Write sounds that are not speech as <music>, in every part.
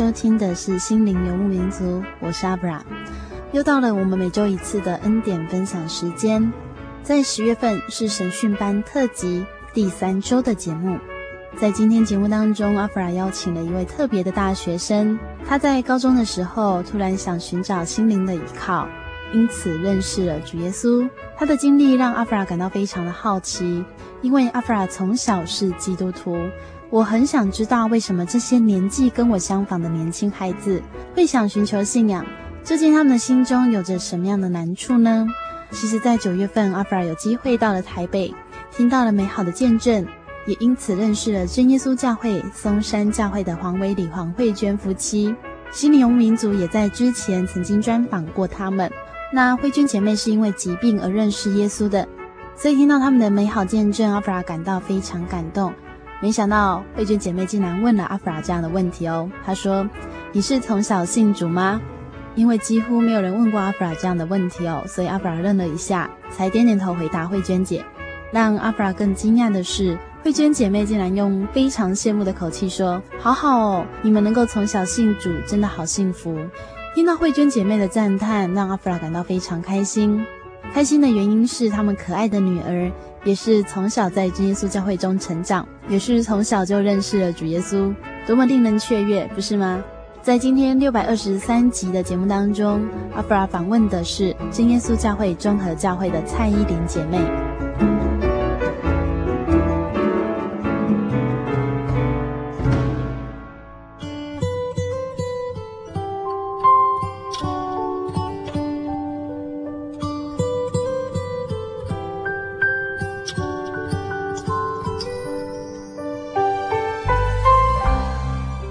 收听的是《心灵游牧民族》，我是阿布拉，又到了我们每周一次的恩典分享时间。在十月份是神训班特辑第三周的节目，在今天节目当中，阿布拉邀请了一位特别的大学生。他在高中的时候突然想寻找心灵的依靠，因此认识了主耶稣。他的经历让阿布拉感到非常的好奇，因为阿布拉从小是基督徒。我很想知道，为什么这些年纪跟我相仿的年轻孩子会想寻求信仰？究竟他们的心中有着什么样的难处呢？其实，在九月份，阿弗尔有机会到了台北，听到了美好的见证，也因此认识了真耶稣教会松山教会的黄伟礼、黄慧娟夫妻。心灵游牧民族也在之前曾经专访过他们。那慧娟姐妹是因为疾病而认识耶稣的，所以听到他们的美好见证，阿弗尔感到非常感动。没想到慧娟姐妹竟然问了阿弗拉这样的问题哦。她说：“你是从小信主吗？”因为几乎没有人问过阿弗拉这样的问题哦，所以阿弗拉愣了一下，才点点头回答慧娟姐。让阿弗拉更惊讶的是，慧娟姐妹竟然用非常羡慕的口气说：“好好哦，你们能够从小信主，真的好幸福。”听到慧娟姐妹的赞叹，让阿弗拉感到非常开心。开心的原因是他们可爱的女儿。也是从小在真耶稣教会中成长，也是从小就认识了主耶稣，多么令人雀跃，不是吗？在今天六百二十三集的节目当中，阿弗拉访问的是真耶稣教会综合教会的蔡依林姐妹。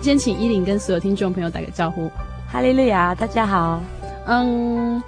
先请依琳跟所有听众朋友打个招呼。哈利路亚，大家好。嗯，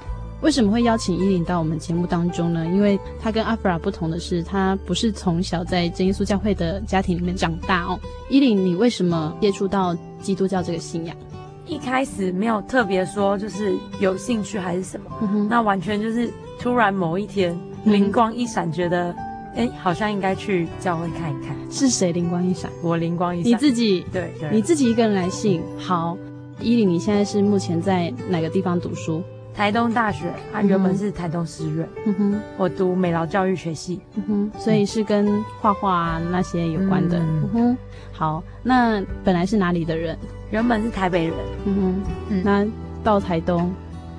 为什么会邀请依琳到我们节目当中呢？因为她跟阿弗拉不同的是，她不是从小在真耶稣教会的家庭里面长大哦。依琳，你为什么接触到基督教这个信仰？一开始没有特别说，就是有兴趣还是什么，那完全就是突然某一天灵光一闪，觉得。哎，好像应该去教会看一看。是谁灵光一闪？我灵光一闪。你自己？对对。你自己一个人来信。好，依琳，你现在是目前在哪个地方读书？台东大学，啊，原本是台东师院。嗯哼。我读美劳教育学系。嗯哼。所以是跟画画啊那些有关的。嗯哼。好，那本来是哪里的人？原本是台北人。嗯哼。嗯。那到台东，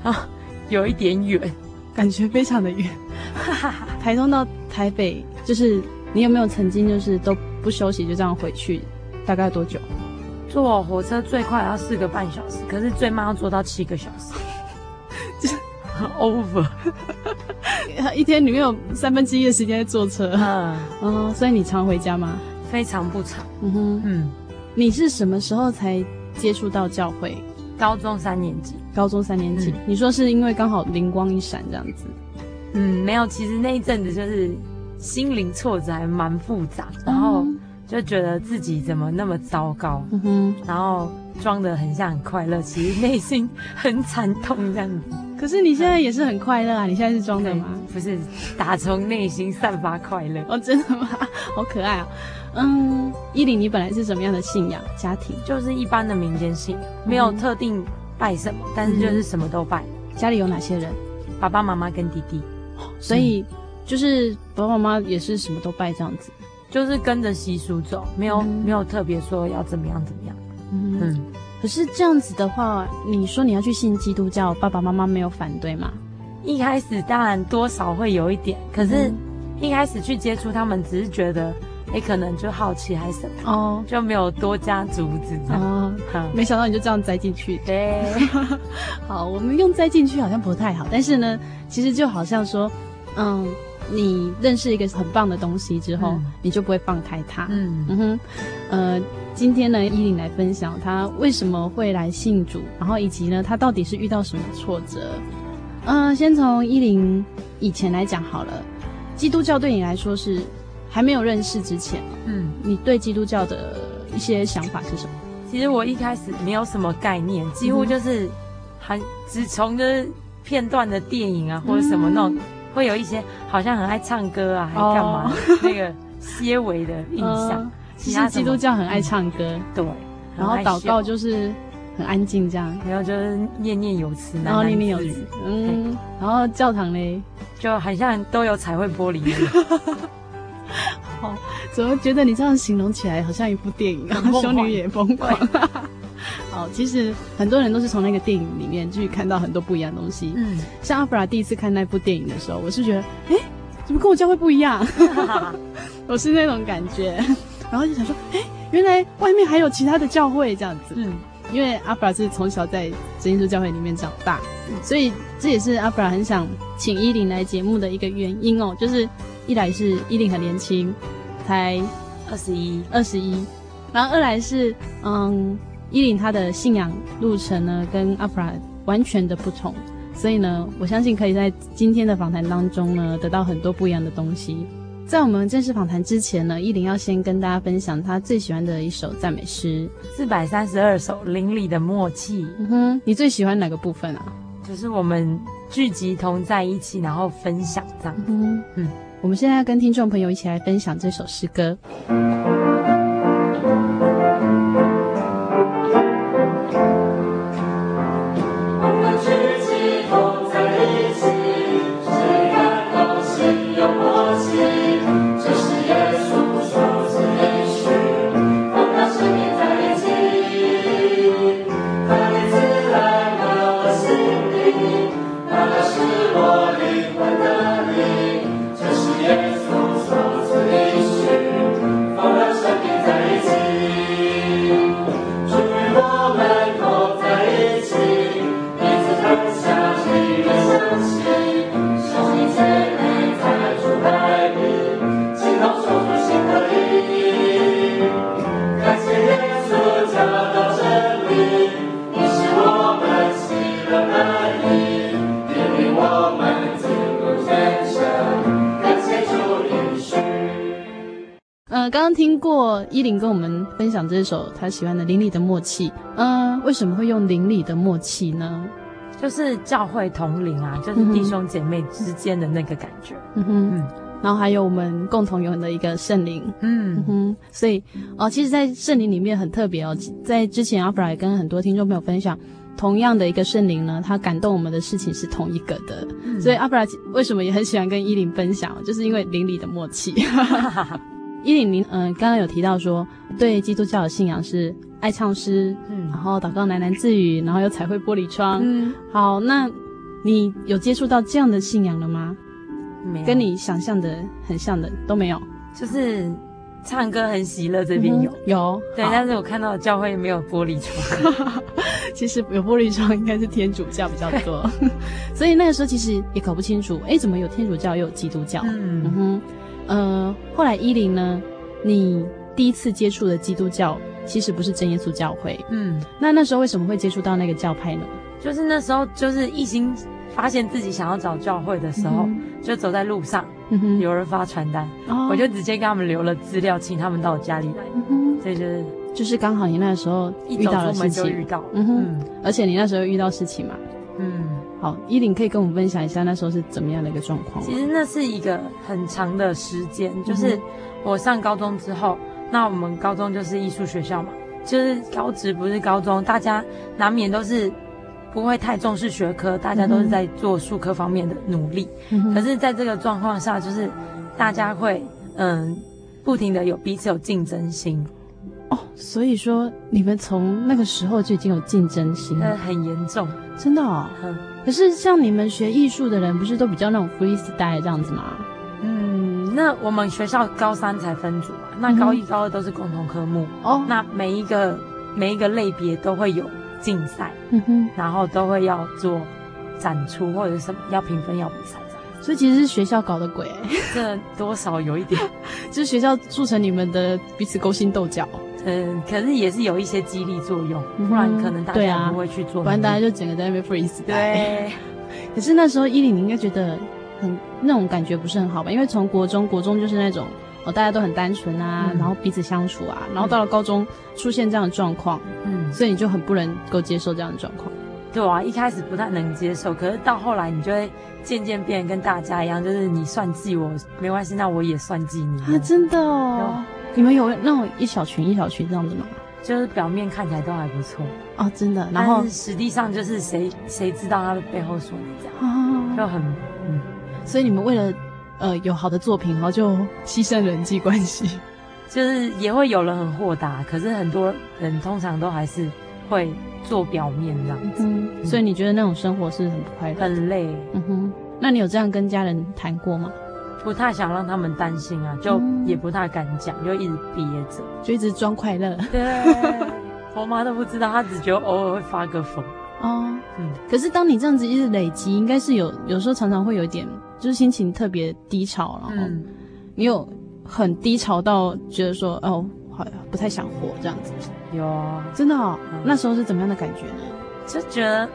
啊，有一点远，感觉非常的远。哈哈哈。台东到。台北就是你有没有曾经就是都不休息就这样回去？大概多久？坐火车最快要四个半小时，可是最慢要坐到七个小时，就是很 over。一天里面有三分之一的时间在坐车，嗯，嗯，所以你常回家吗？非常不常。嗯哼，嗯，你是什么时候才接触到教会？高中三年级。高中三年级，嗯、你说是因为刚好灵光一闪这样子？嗯，没有，其实那一阵子就是心灵挫折还蛮复杂，然后就觉得自己怎么那么糟糕，嗯哼，然后装的很像很快乐，其实内心很惨痛这样子。可是你现在也是很快乐啊？你现在是装的吗？不是，打从内心散发快乐。哦，真的吗？<laughs> 好可爱啊！嗯，依琳，你本来是什么样的信仰家庭？就是一般的民间信仰，没有特定拜什么，嗯、但是就是什么都拜。家里有哪些人？爸爸妈妈跟弟弟。所以就是爸爸妈妈也是什么都拜这样子，就是跟着习俗走，没有、嗯、没有特别说要怎么样怎么样。嗯。嗯可是这样子的话，你说你要去信基督教，爸爸妈妈没有反对吗？一开始当然多少会有一点，可是一开始去接触他们，只是觉得，哎、欸，可能就好奇还是什么，哦，就没有多加阻止这样。哦，嗯、没想到你就这样栽进去。对，<laughs> 好，我们用栽进去好像不太好，但是呢，其实就好像说，嗯。你认识一个很棒的东西之后，嗯、你就不会放开它。嗯嗯哼，呃，今天呢，依琳来分享她为什么会来信主，然后以及呢，她到底是遇到什么挫折。嗯、呃，先从依琳以前来讲好了，基督教对你来说是还没有认识之前，嗯，你对基督教的一些想法是什么？其实我一开始没有什么概念，几乎就是很只从就是片段的电影啊，或者什么那种。会有一些好像很爱唱歌啊，还干嘛？Oh. 那个些微的印象。<laughs> 其实基督教很爱唱歌，嗯、对。然后祷告就是很安静这样，然后就是念念有词，然后念念有词。嗯。然后教堂嘞，就好像都有彩绘玻璃。<laughs> 好，怎么觉得你这样形容起来好像一部电影啊？修女也疯狂。好，<laughs> 其实很多人都是从那个电影里面去看到很多不一样的东西。嗯，像阿弗拉第一次看那部电影的时候，我是觉得，哎，怎么跟我教会不一样？<laughs> 我是那种感觉，然后就想说，哎，原来外面还有其他的教会这样子。嗯，因为阿布拉是从小在真耶稣教会里面长大，所以这也是阿布拉很想请依琳来节目的一个原因哦。就是一来是依琳很年轻，才二十一，二十一，然后二来是嗯。依琳她的信仰路程呢，跟阿布拉完全的不同，所以呢，我相信可以在今天的访谈当中呢，得到很多不一样的东西。在我们正式访谈之前呢，依琳要先跟大家分享她最喜欢的一首赞美诗，四百三十二首邻里的默契。嗯哼，你最喜欢哪个部分啊？就是我们聚集同在一起，然后分享这样。嗯嗯，我们现在要跟听众朋友一起来分享这首诗歌。享这首他喜欢的邻里的默契，嗯、呃，为什么会用邻里的默契呢？就是教会同龄啊，就是弟兄姐妹之间的那个感觉。嗯哼，嗯，然后还有我们共同有的一个圣灵。嗯，嗯哼，所以哦，其实，在圣灵里面很特别哦，在之前阿弗拉也跟很多听众朋友分享，同样的一个圣灵呢，他感动我们的事情是同一个的。嗯、所以阿弗拉为什么也很喜欢跟依琳分享，就是因为邻里的默契。<laughs> 依琳，您嗯，刚刚有提到说，对基督教的信仰是爱唱诗，嗯，然后祷告喃喃自语，然后有彩绘玻璃窗，嗯，好，那你有接触到这样的信仰了吗？没有，跟你想象的很像的都没有，就是唱歌很喜乐，这边有、嗯、有，对，但是我看到教会没有玻璃窗，<laughs> 其实有玻璃窗应该是天主教比较多，<laughs> 所以那个时候其实也搞不清楚，哎，怎么有天主教又有基督教？嗯，嗯哼。呃，后来依琳呢，你第一次接触的基督教其实不是真耶稣教会，嗯，那那时候为什么会接触到那个教派呢？就是那时候就是一心发现自己想要找教会的时候，嗯、就走在路上，嗯、有人发传单，哦、我就直接给他们留了资料，请他们到我家里来，嗯、所以就是就是刚好你那时候遇到了事情，遇到，嗯哼，嗯，而且你那时候遇到事情嘛，嗯，好，依琳可以跟我们分享一下那时候是怎么样的一个状况？其实那是一个很长的时间，就是我上高中之后，那我们高中就是艺术学校嘛，就是高职不是高中，大家难免都是不会太重视学科，大家都是在做术科方面的努力，嗯，可是在这个状况下，就是大家会嗯不停的有彼此有竞争心。哦，所以说你们从那个时候就已经有竞争心了，很严重，真的哦。嗯，可是像你们学艺术的人，不是都比较那种 freestyle 这样子吗？嗯，那我们学校高三才分组嘛，那高一、高二都是共同科目哦。那每一个每一个类别都会有竞赛，嗯哼，然后都会要做展出或者什么要评分要比赛。所以其实是学校搞的鬼，这多少有一点，<laughs> 就是学校促成你们的彼此勾心斗角。嗯，可是也是有一些激励作用，不然可能大家不会去做，不然大家就整个在那边 freeze。对。<laughs> 可是那时候伊琳，你应该觉得很那种感觉不是很好吧？因为从国中，国中就是那种哦，大家都很单纯啊，然后彼此相处啊，然后到了高中出现这样的状况，嗯，所以你就很不能够接受这样的状况。对啊，一开始不太能接受，可是到后来你就会渐渐变得跟大家一样，就是你算计我没关系，那我也算计你啊，真的哦。你们有那种一小群一小群这样子吗？就是表面看起来都还不错哦，真的。然后实际上就是谁谁知道他的背后说你这样，哦、就很嗯。所以你们为了呃有好的作品，然后就牺牲人际关系，就是也会有人很豁达，可是很多人通常都还是会做表面这样子。嗯嗯、所以你觉得那种生活是很不快乐、很累？嗯哼。那你有这样跟家人谈过吗？不太想让他们担心啊，就也不太敢讲，就一直憋着，就一直装快乐。对，我妈都不知道，她只觉得偶尔会发个疯。哦，嗯。可是当你这样子一直累积，应该是有有时候常常会有一点，就是心情特别低潮，然后你有很低潮到觉得说，哦，好不太想活这样子。有啊，真的哦。那时候是怎么样的感觉呢？就觉得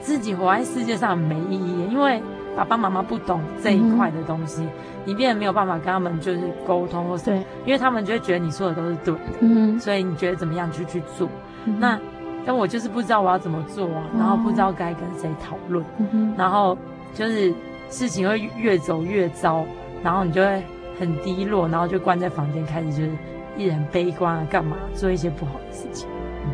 自己活在世界上没意义，因为。爸爸妈妈不懂这一块的东西，嗯、你变得没有办法跟他们就是沟通或什么，对，因为他们就会觉得你说的都是对的，嗯，所以你觉得怎么样就去做。嗯、那但我就是不知道我要怎么做啊，然后不知道该跟谁讨论，嗯、然后就是事情会越走越糟，然后你就会很低落，然后就关在房间开始就是一人悲观啊，干嘛做一些不好的事情。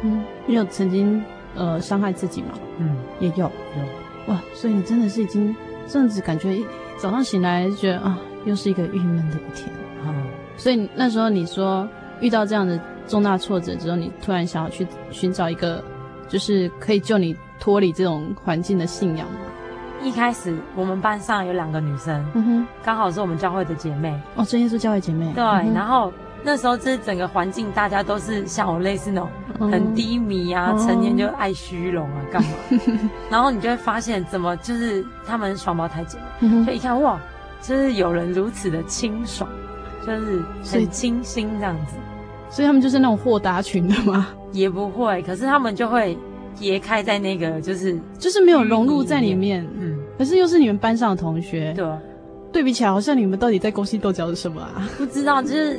嗯，你有曾经呃伤害自己吗？嗯，也有。有。哇，所以你真的是已经。这样子感觉，早上醒来就觉得啊，又是一个郁闷的一天啊。所以那时候你说遇到这样的重大挫折之后，你突然想要去寻找一个，就是可以救你脱离这种环境的信仰吗？一开始我们班上有两个女生，嗯哼，刚好是我们教会的姐妹哦，真耶稣教会姐妹。对，嗯、然后。那时候，这整个环境，大家都是像我类似那种很低迷啊，嗯、成年就爱虚荣啊，干嘛？<laughs> 然后你就会发现，怎么就是他们双胞胎姐妹，嗯、就一看哇，就是有人如此的清爽，就是很清新这样子。所以他们就是那种豁达群的吗？也不会，可是他们就会跌开在那个，就是就是没有融入在里面。嗯，可是又是你们班上的同学，对，对比起来，好像你们到底在勾心斗角是什么啊？不知道，就是。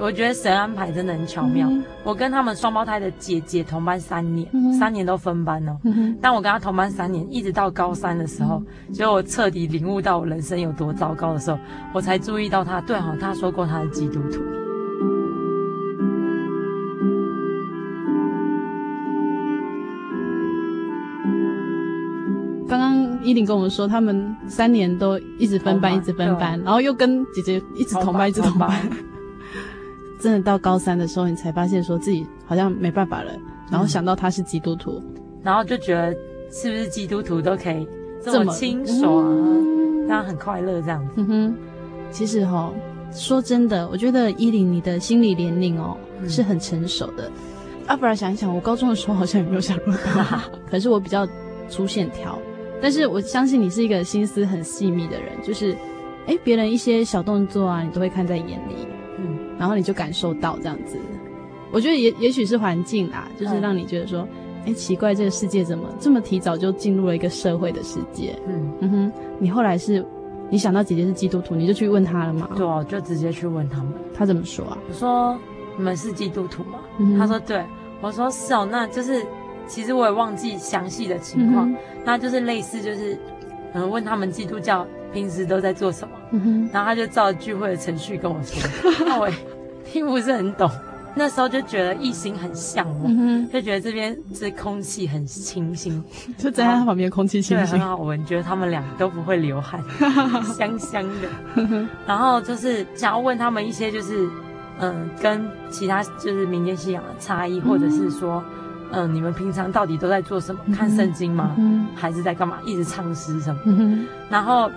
我觉得神安排真的很巧妙。嗯、我跟他们双胞胎的姐姐同班三年，嗯、三年都分班哦。嗯、但我跟她同班三年，一直到高三的时候，结果、嗯、我彻底领悟到我人生有多糟糕的时候，我才注意到她。对哈，她说过她是基督徒。刚刚依琳跟我们说，他们三年都一直分班，一直分班，然后又跟姐姐一直同班，一直同班。真的到高三的时候，你才发现说自己好像没办法了，然后想到他是基督徒，嗯、然后就觉得是不是基督徒都可以这么清爽，这样、嗯、很快乐这样子。嗯哼，其实哈、哦，说真的，我觉得依琳你的心理年龄哦、嗯、是很成熟的。阿，不然想一想，我高中的时候好像也没有想过，<laughs> 可是我比较粗线条，但是我相信你是一个心思很细密的人，就是哎，别人一些小动作啊，你都会看在眼里。然后你就感受到这样子，我觉得也也许是环境啦，就是让你觉得说，哎、嗯，奇怪，这个世界怎么这么提早就进入了一个社会的世界？嗯。嗯哼，你后来是，你想到姐姐是基督徒，你就去问她了吗？对啊，就直接去问他们，他怎么说啊？我说，你们是基督徒吗？嗯他说对，我说是哦，那就是其实我也忘记详细的情况，嗯那就是类似就是嗯问他们基督教平时都在做什么，嗯，然后他就照聚会的程序跟我说，<laughs> 那我也听不是很懂，那时候就觉得异形很向往，嗯，就觉得这边这空气很清新，就站在他旁边，空气清对，新很。好闻，觉得他们俩都不会流汗，<laughs> 香香的。然后就是想要问他们一些，就是嗯，跟其他就是民间信仰的差异，或者是说，嗯，你们平常到底都在做什么？看圣经吗？嗯还是在干嘛？一直唱诗什么？嗯，然后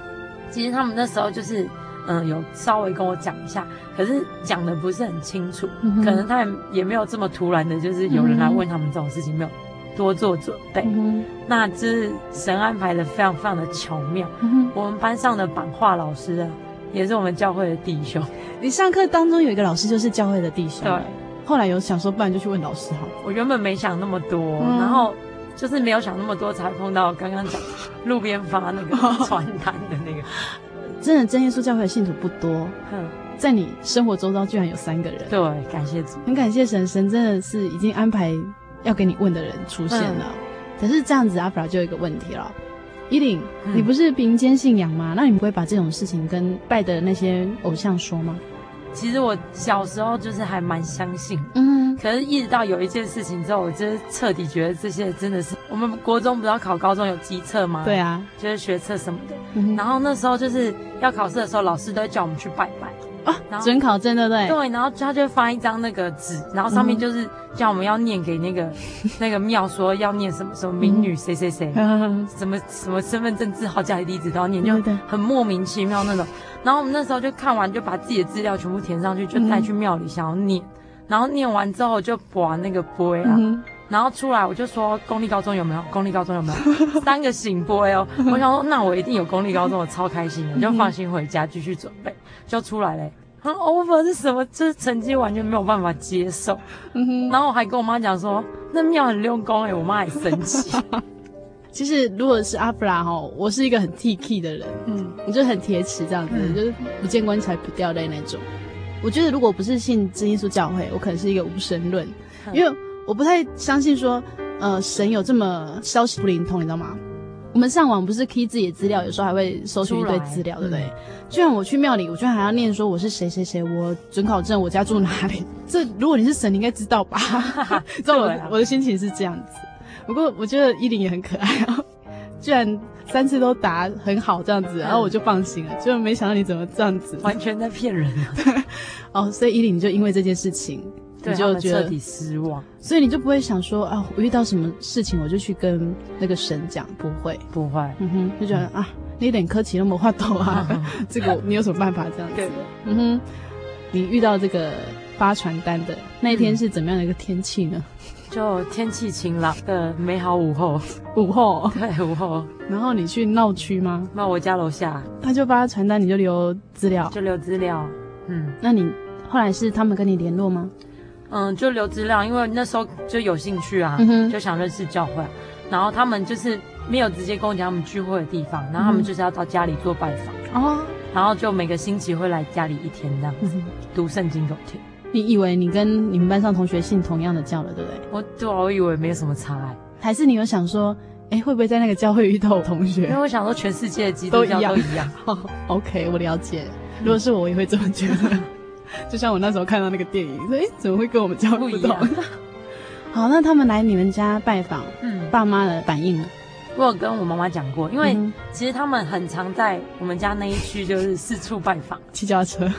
其实他们那时候就是嗯，有稍微跟我讲一下，可是讲的不是很清楚，嗯可能他们也没有这么突然的，就是有人来问他们这种事情，没有多做准备。嗯，那就是神安排的非常非常的巧妙。嗯。我们班上的版画老师啊，也是我们教会的弟兄。你上课当中有一个老师就是教会的弟兄，对，后来有想说，不然就去问老师好了。我原本没想那么多，嗯然后就是没有想那么多，才碰到刚刚讲路边发那个传单的那个。<laughs> 真的真耶稣教会的信徒不多，哼，在你生活周遭居然有三个人，对，感谢主。很感谢神，神真的是已经安排要给你问的人出现了。可是这样子，阿弗拉就有一个问题了。伊琳，嗯你不是民间信仰吗？那你不会把这种事情跟拜的那些偶像说吗？其实我小时候就是还蛮相信，嗯，可是一直到有一件事情之后，我就是彻底觉得这些真的是我们国中不是要考高中有机测吗？对，啊。就是学测什么的。嗯然后那时候就是要考试的时候，老师都会叫我们去拜拜。啊然，后准考证对不对？对，然后他就发一张那个纸，然后上面就是叫我们要念给那个、<laughs> 那个庙说要念什么什么民女谁谁谁，嗯 <laughs> 什么什么身份证字号、家里地址都要念，就很莫名其妙那种。然后我们那时候就看完，就把自己的资料全部填上去，就带去庙里想要念。然后念完之后就把那个杯啊，嗯然后出来我就说公立高中有没有？公立高中有没有？<laughs> 三个醒波哦！我想说那我一定有公立高中，我超开心的，就放心回家继续准备，就出来嘞。很 over 是什么？就是成绩完全没有办法接受。然后我还跟我妈讲说，那庙很用功哎，我妈还生气。<laughs> 其实如果是阿布拉哈，我是一个很 T K 的人，嗯，我就很铁齿这样子，嗯就是不见棺材不掉泪那种。我觉得如果不是信真耶稣教会，我可能是一个无神论，嗯因为我不太相信说，呃，神有这么消息不灵通，你知道吗？我们上网不是 key 自己的资料，有时候还会搜寻一堆资料，对不对？就像我去庙里，我居然还要念说我是谁谁谁，我准考证，我家住哪里。<laughs> 这如果你是神，你应该知道吧？<laughs> <laughs> 知道我我的心情是这样子。不过我觉得依琳也很可爱啊，居然三次都答很好这样子，然后我就放心了。就没想到你怎么这样子，完全在骗人啊！哦，所以依琳你就因为这件事情，对你就觉得彻底失望。所以你就不会想说啊，我遇到什么事情我就去跟那个神讲，不会，不会，嗯哼，就觉得、啊，你有点客气，那么话多啊，<laughs> 这个你有什么办法这样子？嗯哼，你遇到这个发传单的那一天是怎么样的一个天气呢？就天气晴朗的美好午后，<laughs> 午后，对午后，然后你去闹区吗？那我家楼下他就发传单，你就留资料，就留资料，嗯那你后来是他们跟你联络吗？嗯，就留资料，因为那时候就有兴趣啊，就想认识教会，然后他们就是没有直接跟我讲他们聚会的地方，然后他们就是要到家里做拜访，哦，然后就每个星期会来家里一天这样子、读圣经给我听。你以为你跟你们班上同学信同样的教了，对不对？我对啊，我以为没有什么差欸，还是你有想说，哎，会不会在那个教会遇到我同学？因为我想说全世界的基督教都一样 <laughs> OK，我了解。如果是我，我也会这么觉得。<laughs> 就像我那时候看到那个电影，说哎，怎么会跟我们家不一样 <laughs> 好，那他们来你们家拜访，嗯，爸妈的反应呢？我有跟我妈妈讲过，因为嗯其实他们很常在我们家那一区就是四处拜访，<laughs> 骑脚踏车。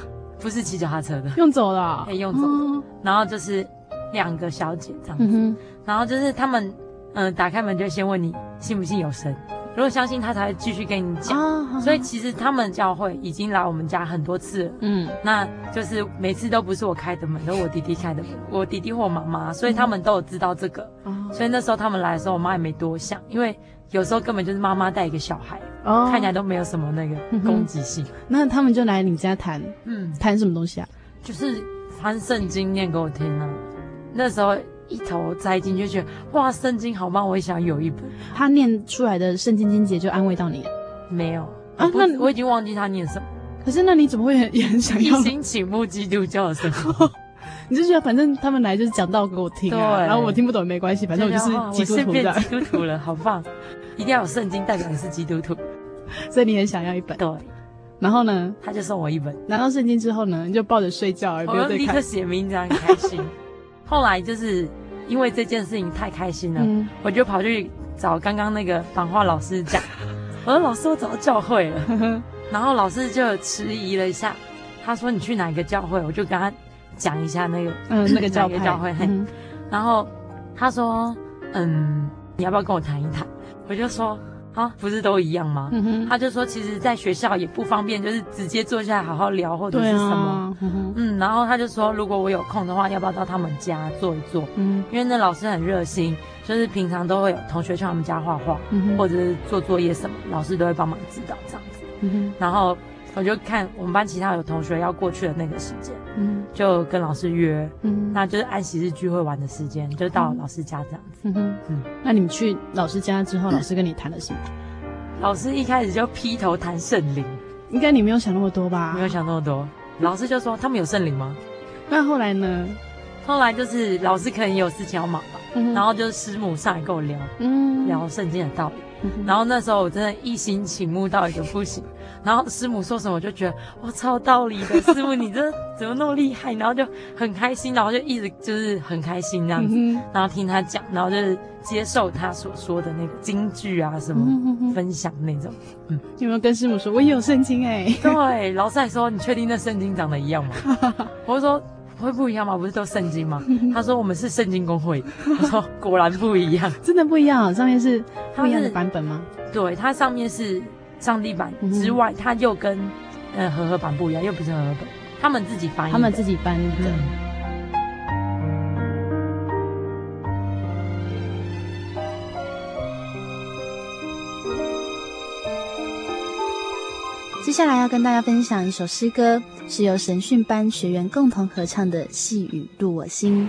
不是骑脚踏车的，用走了啊，哎用走的哦。然后就是两个小姐这样子，嗯哼，然后就是他们嗯、呃打开门就先问你信不信有神，如果相信他才会继续跟你讲。啊，所以其实他们教会已经来我们家很多次了，嗯那就是每次都不是我开的门，都是我弟弟开的门，我弟弟或我妈妈，所以他们都有知道这个。哦所以那时候他们来的时候，我妈也没多想，因为有时候根本就是妈妈带一个小孩，哦看起来都没有什么那个攻击性。<laughs> 那他们就来你家谈嗯，谈什么东西啊？就是翻圣经念给我听啊。那时候一头栽进去，就觉得哇，圣经好棒，我也想有一本。他念出来的圣经经节就安慰到你了，没有啊那我已经忘记他念什么。可是那你怎么会很也很想要？一心倾慕基督教的生活，<laughs> 你就觉得反正他们来就是讲道给我听啊，对然后我听不懂也没关系，反正我就是基督徒变基督徒了，好棒！一定要有圣经代表你是基督徒，<laughs> 所以你很想要一本。对，然后呢，他就送我一本。拿到圣经之后呢，你就抱着睡觉，而不我就立刻写名字，很开心。后来就是因为这件事情太开心了，嗯、我就跑去找刚刚那个版画老师讲，<laughs> 我说老师，我找到教会了。然后老师就迟疑了一下，他说你去哪一个教会？我就跟他讲一下那个嗯 <laughs> 那个教会教会。嗯、然后他说嗯，你要不要跟我谈一谈？我就说。啊，不是都一样吗？嗯哼，他就说，其实，在学校也不方便，就是直接坐下来好好聊，或者是什么。啊、嗯然后他就说，如果我有空的话，要不要到他们家坐一坐？嗯，因为那老师很热心，就是平常都会有同学去他们家画画，嗯，或者是做作业什么，老师都会帮忙指导这样子。嗯哼，然后。我就看我们班其他有同学要过去的那个时间，嗯，就跟老师约，嗯，那就是按息日聚会玩的时间，就到老师家这样子。嗯哼，嗯，那你们去老师家之后，老师跟你谈了什么？老师一开始就劈头谈圣灵，应该你没有想那么多吧？没有想那么多。老师就说他们有圣灵吗？那后来呢？后来就是老师可能也有事情要忙吧，嗯，然后就是师母上来跟我聊，嗯，聊圣经的道理。然后那时候我真的一心倾慕到一个不行，然后师母说什么我就觉得哇超道理的，师母你这怎么那么厉害？然后就很开心，然后就一直就是很开心这样子，然后听他讲，然后就是接受他所说的那个金句啊什么分享那种。嗯，有没有跟师母说我也有圣经哎？对，老师还说你确定那圣经长得一样吗？<laughs> 我就说。会不一样吗？不是都圣经吗？他说我们是圣经公会。他说果然不一样，真的不一样。上面是不一样的版本吗？对，它上面是上帝版之外，它又跟呃和合版不一样，又不是和合本，他们自己翻译，他们自己翻译的。接下来要跟大家分享一首诗歌，是由神训班学员共同合唱的《细雨入我心》。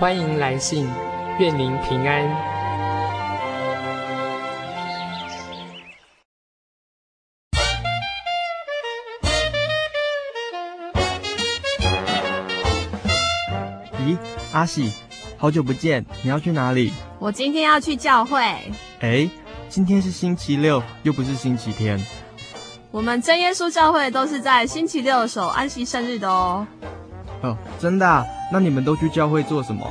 欢迎来信，愿您平安。咦，阿喜，好久不见，你要去哪里？我今天要去教会。哎，今天是星期六，又不是星期天。我们真耶稣教会都是在星期六守安息生日的哦。哦，真的啊？那你们都去教会做什么？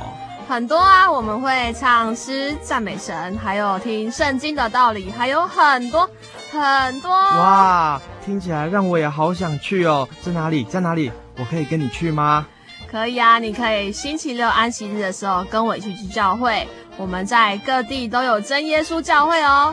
很多啊，我们会唱诗赞美神，还有听圣经的道理，还有很多很多。哇，听起来让我也好想去哦。在哪里？在哪里？我可以跟你去吗？可以啊，你可以星期六安息日的时候跟我一起去教会。我们在各地都有真耶稣教会哦。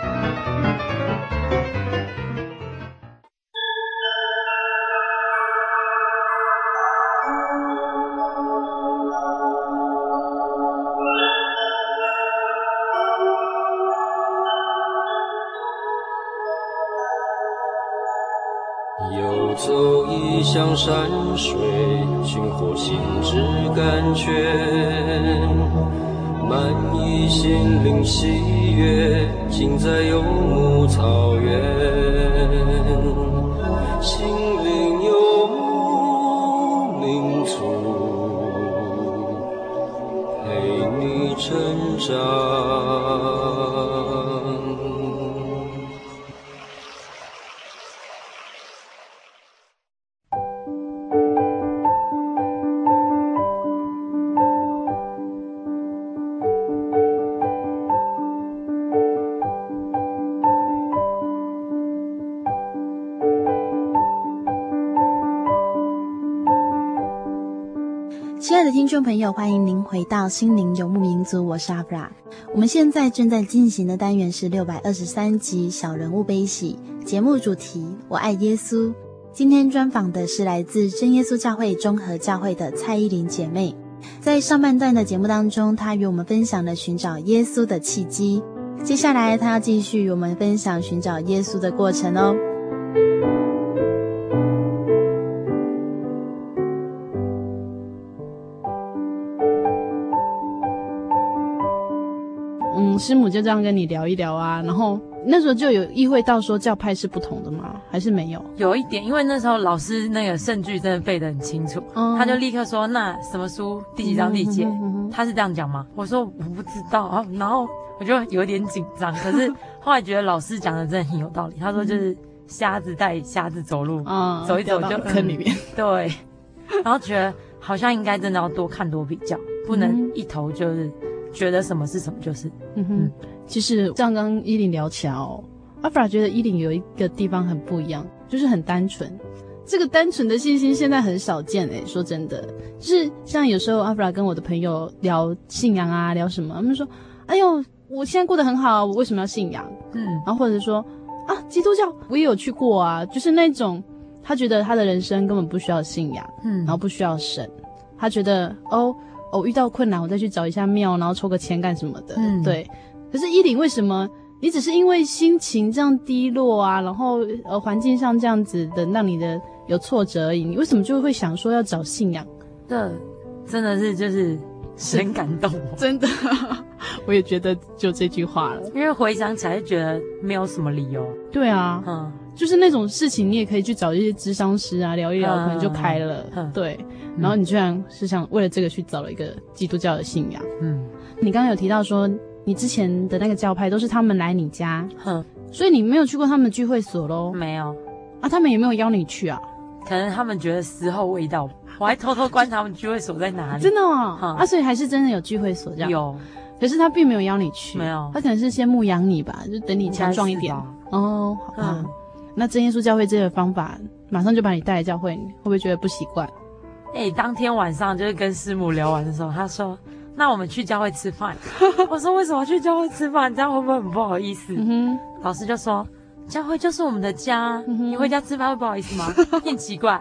水，寻获心之甘泉，满溢心灵喜悦，尽在游牧朋友，欢迎您回到心灵游牧民族，我是阿布拉。我们现在正在进行的单元是六百二十三集小人物悲喜节目主题，我爱耶稣。今天专访的是来自真耶稣教会中和教会的蔡依林姐妹。在上半段的节目当中，她与我们分享了寻找耶稣的契机。接下来，她要继续与我们分享寻找耶稣的过程哦。师母就这样跟你聊一聊啊，然后那时候就有意会到说教派是不同的吗？还是没有？有一点，因为那时候老师那个圣句真的背得很清楚，嗯、他就立刻说：“那什么书第几章第几节？”嗯嗯嗯、他是这样讲吗？我说我不知道啊，然后我就有点紧张。可是后来觉得老师讲的真的很有道理。他说就是瞎子带瞎子走路，嗯、走一走就坑里面、嗯。对，然后觉得好像应该真的要多看多比较，不能一头就是。觉得什么是什么就是，嗯哼。嗯，其实像刚刚依林聊起来哦，阿弗拉觉得依林有一个地方很不一样，就是很单纯。这个单纯的信心现在很少见诶，说真的，就是像有时候阿弗拉跟我的朋友聊信仰啊，聊什么，他们说：“哎呦，我现在过得很好，我为什么要信仰？”嗯，然后或者说：“啊，基督教我也有去过啊。”就是那种他觉得他的人生根本不需要信仰，嗯，然后不需要神，他觉得哦。哦，遇到困难我再去找一下庙，然后抽个签干什么的。嗯，对。可是依林，为什么你只是因为心情这样低落啊，然后呃环境上这样子的让你的有挫折而已，你为什么就会想说要找信仰？这真的是就是很感动，<laughs> 真的，我也觉得就这句话了。因为回想起来就觉得没有什么理由。对啊，嗯。就是那种事情，你也可以去找一些智商师啊，聊一聊，可能就开了。嗯、对，然后你居然是想为了这个去找了一个基督教的信仰。嗯，你刚刚有提到说，你之前的那个教派都是他们来你家，嗯，所以你没有去过他们的聚会所喽？没有啊，他们有没有邀你去啊？可能他们觉得时候未到，我还偷偷观察他们聚会所在哪里。真的哦，嗯、啊，所以还是真的有聚会所这样。有，可是他并没有邀你去，没有，他可能是先牧养你吧，就等你强壮一点。哦，好吧。嗯那真耶稣教会这个方法，马上就把你带来教会，你会不会觉得不习惯？哎、欸，当天晚上就是跟师母聊完的时候，他说：“那我们去教会吃饭。<laughs> 我说为什么要去教会吃饭？这样会不会很不好意思？嗯哼，老师就说教会就是我们的家，嗯、你回家吃饭会不好意思吗？<laughs> 很奇怪，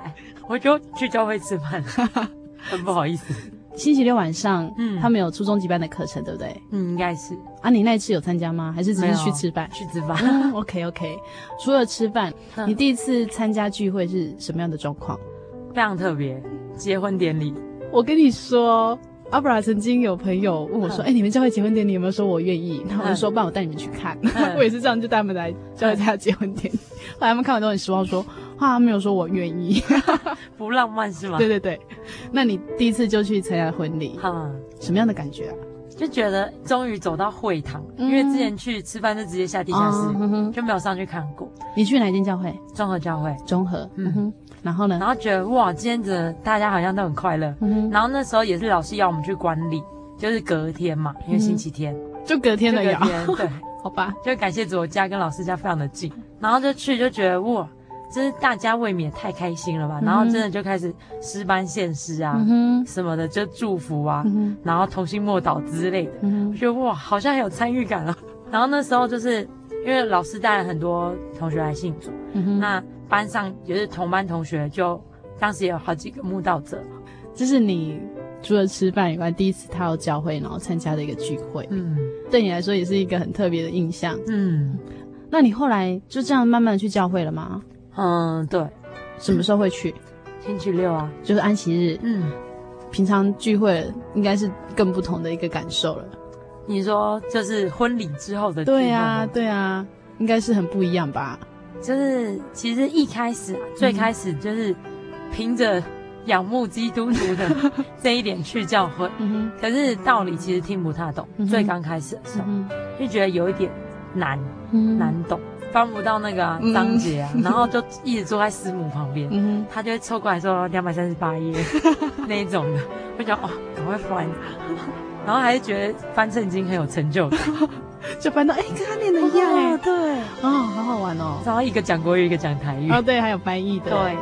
我就去教会吃饭，<laughs> 很不好意思。星期六晚上，嗯，他们有初中级班的课程，对不对？嗯，应该是。啊，你那次有参加吗？还是只是去吃饭？去吃饭。OK OK。除了吃饭，你第一次参加聚会是什么样的状况？非常特别，结婚典礼。我跟你说，阿布拉曾经有朋友问我说：“哎、欸，你们教会结婚典礼有没有说我愿意？”然后我就说：“帮我带你们去看。嗯” <laughs> 我也是这样，就带他们来教会参加结婚典礼。后来他们看完都很失望，说：“哇，他没有说我愿意，<laughs> 不浪漫是吗？”对对对。那你第一次就去参加婚礼，嗯，什么样的感觉啊？就觉得终于走到会堂，嗯、因为之前去吃饭就直接下地下室，嗯、就没有上去看过。你去哪间教会？综合教会。综合，嗯哼。然后呢？然后觉得哇，今天的大家好像都很快乐。嗯、然后那时候也是老师要我们去观礼，就是隔天嘛，因为星期天，嗯、就隔天的呀。对，<laughs> 好吧。就感谢主，我家跟老师家非常的近，然后就去就觉得哇，真是大家未免太开心了吧。嗯、然后真的就开始诗班献诗啊，嗯、什么的就祝福啊，嗯、然后同心默祷之类的，嗯、我觉得哇，好像很有参与感了。然后那时候就是因为老师带了很多同学来信主，嗯、那。班上也是同班同学，就当时也有好几个慕道者。这是你除了吃饭以外第一次踏入教会，然后参加的一个聚会。嗯，对你来说也是一个很特别的印象。嗯，那你后来就这样慢慢的去教会了吗？嗯，对。什么时候会去？星期六啊，就是安息日。嗯，平常聚会应该是更不同的一个感受了。你说就是婚礼之后的聚会？对啊，对啊，应该是很不一样吧。就是其实一开始啊，最开始就是凭着仰慕基督徒的 <laughs> 这一点去教会，可是道理其实听不太懂。最刚开始的时候就觉得有一点难难懂，翻不到那个章节啊，<laughs> 然后就一直坐在师母旁边，他就会凑过来说两百三十八页 <laughs> 那一种的，我想哦，赶快翻，然后还是觉得翻圣经很有成就感。<laughs> 就翻到哎，跟他念的一样哎，对，哦，好好玩哦。然后一个讲国语，一个讲台语。哦，对，还有翻译的。对。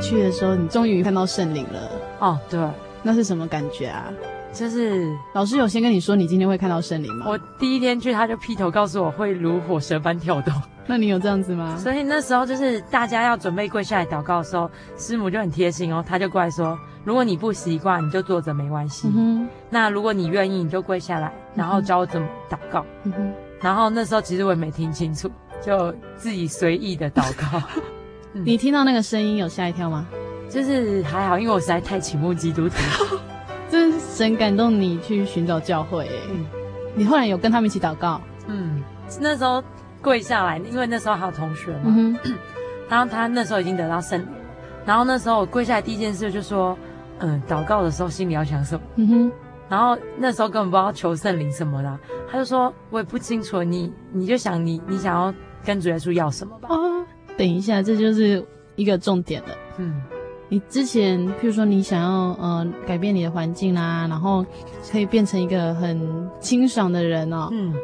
去的时候，你终于看到圣灵了。哦，对，那是什么感觉啊？就是老师有先跟你说你今天会看到圣灵吗？我第一天去，他就劈头告诉我会如火蛇般跳动。那你有这样子吗？所以那时候就是大家要准备跪下来祷告的时候，师母就很贴心哦，她就过来说：如果你不习惯，你就坐着没关系。嗯、那如果你愿意，你就跪下来，然后教我怎么祷告。嗯、哼然后那时候其实我也没听清楚，就自己随意的祷告。<laughs> 嗯、你听到那个声音有吓一跳吗？就是还好，因为我实在太倾慕基督徒。<laughs> 真是神感动你去寻找教会。嗯，你后来有跟他们一起祷告？嗯，那时候。跪下来，因为那时候还有同学嘛，嗯、<clears throat> 然后他那时候已经得到圣灵，然后那时候我跪下来第一件事就说，嗯，祷告的时候心里要想什么，嗯哼，然后那时候根本不知道求圣灵什么的，他就说我也不清楚，你你就想你你想要跟主耶稣要什么吧。哦，等一下，这就是一个重点了。嗯，你之前譬如说你想要呃改变你的环境啦，然后可以变成一个很清爽的人哦，嗯，